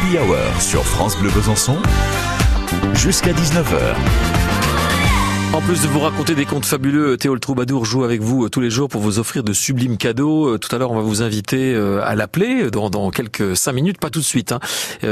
Happy Hour sur France Bleu Besançon jusqu'à 19h. Plus de vous raconter des contes fabuleux, Théo le Troubadour joue avec vous euh, tous les jours pour vous offrir de sublimes cadeaux. Euh, Tout à l'heure, on va vous inviter euh, à l'appeler dans, dans quelques cinq minutes, pas tout de suite. Hein.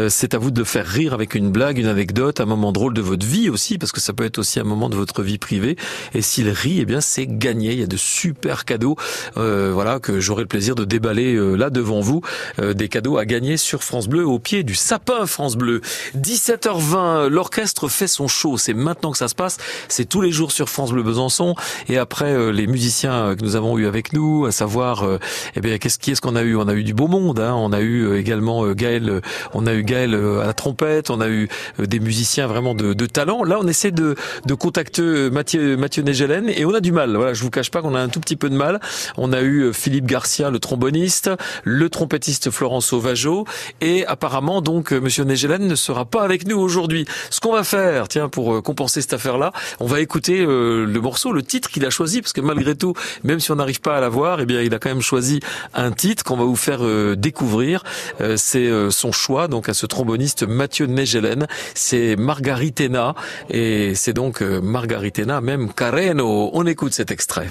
C'est à vous de le faire rire avec une blague, une anecdote, un moment drôle de votre vie aussi, parce que ça peut être aussi un moment de votre vie privée. Et s'il rit, eh bien, c'est gagné. Il y a de super cadeaux, euh, voilà, que j'aurai le plaisir de déballer là devant vous. des cadeaux à gagner sur France Bleu, au pied du sapin France Bleu. 17h20, l'orchestre fait son show. C'est maintenant que ça se passe. C'est tous les jours sur France Bleu Besançon. Et après, euh, les musiciens que nous avons eu avec nous, à savoir, euh, eh bien, qu'est-ce qui est-ce qu'on a eu? On a eu du beau monde. Hein. On a eu euh, également Gaël. On a eu Gaël à la trompette. On a eu des musiciens vraiment de, de, talent. Là, on essaie de, de contacter Mathieu Mathieu Négelen et on a du mal. Voilà, je vous cache pas qu'on a un tout petit peu de mal. On a eu Philippe Garcia, le tromboniste, le trompettiste Florent Sauvageau et apparemment donc Monsieur Négelen ne sera pas avec nous aujourd'hui. Ce qu'on va faire, tiens, pour compenser cette affaire-là, on va écouter euh, le morceau, le titre qu'il a choisi, parce que malgré tout, même si on n'arrive pas à l'avoir, eh bien, il a quand même choisi un titre qu'on va vous faire euh, découvrir. Euh, c'est son choix, donc à ce tromboniste Mathieu Negelen. C'est Margaritena, et c'est donc Margaritena, même Careno. On écoute cet extrait.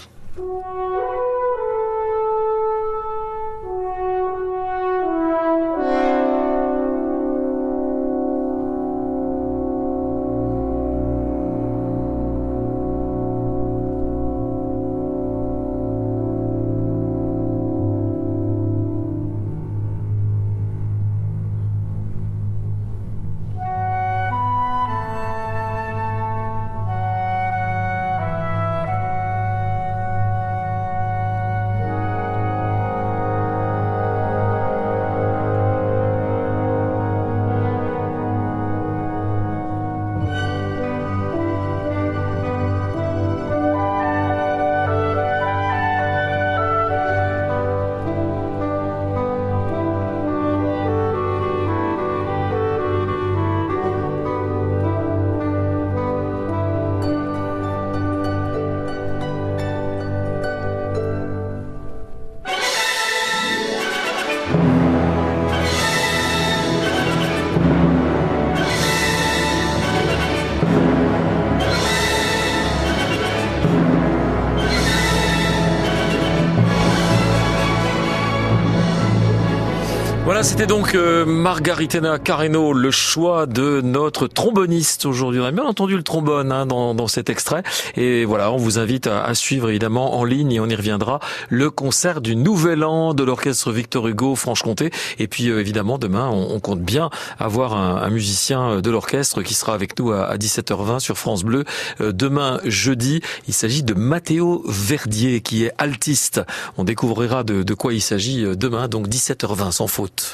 Voilà, c'était donc euh, Margaritena Carreno, le choix de notre tromboniste aujourd'hui. On a bien entendu le trombone hein, dans, dans, cet extrait. Et voilà, on vous invite à, à, suivre évidemment en ligne, et on y reviendra, le concert du Nouvel An de l'orchestre Victor Hugo Franche-Comté. Et puis euh, évidemment, demain, on, on, compte bien avoir un, un musicien de l'orchestre qui sera avec nous à, à 17h20 sur France Bleu. Euh, demain, jeudi, il s'agit de Matteo Verdier, qui est altiste. On découvrira de, de quoi il s'agit demain, donc 17h20 sans faute.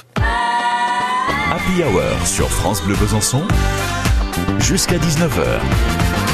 Happy Hour sur France Bleu Besançon jusqu'à 19h.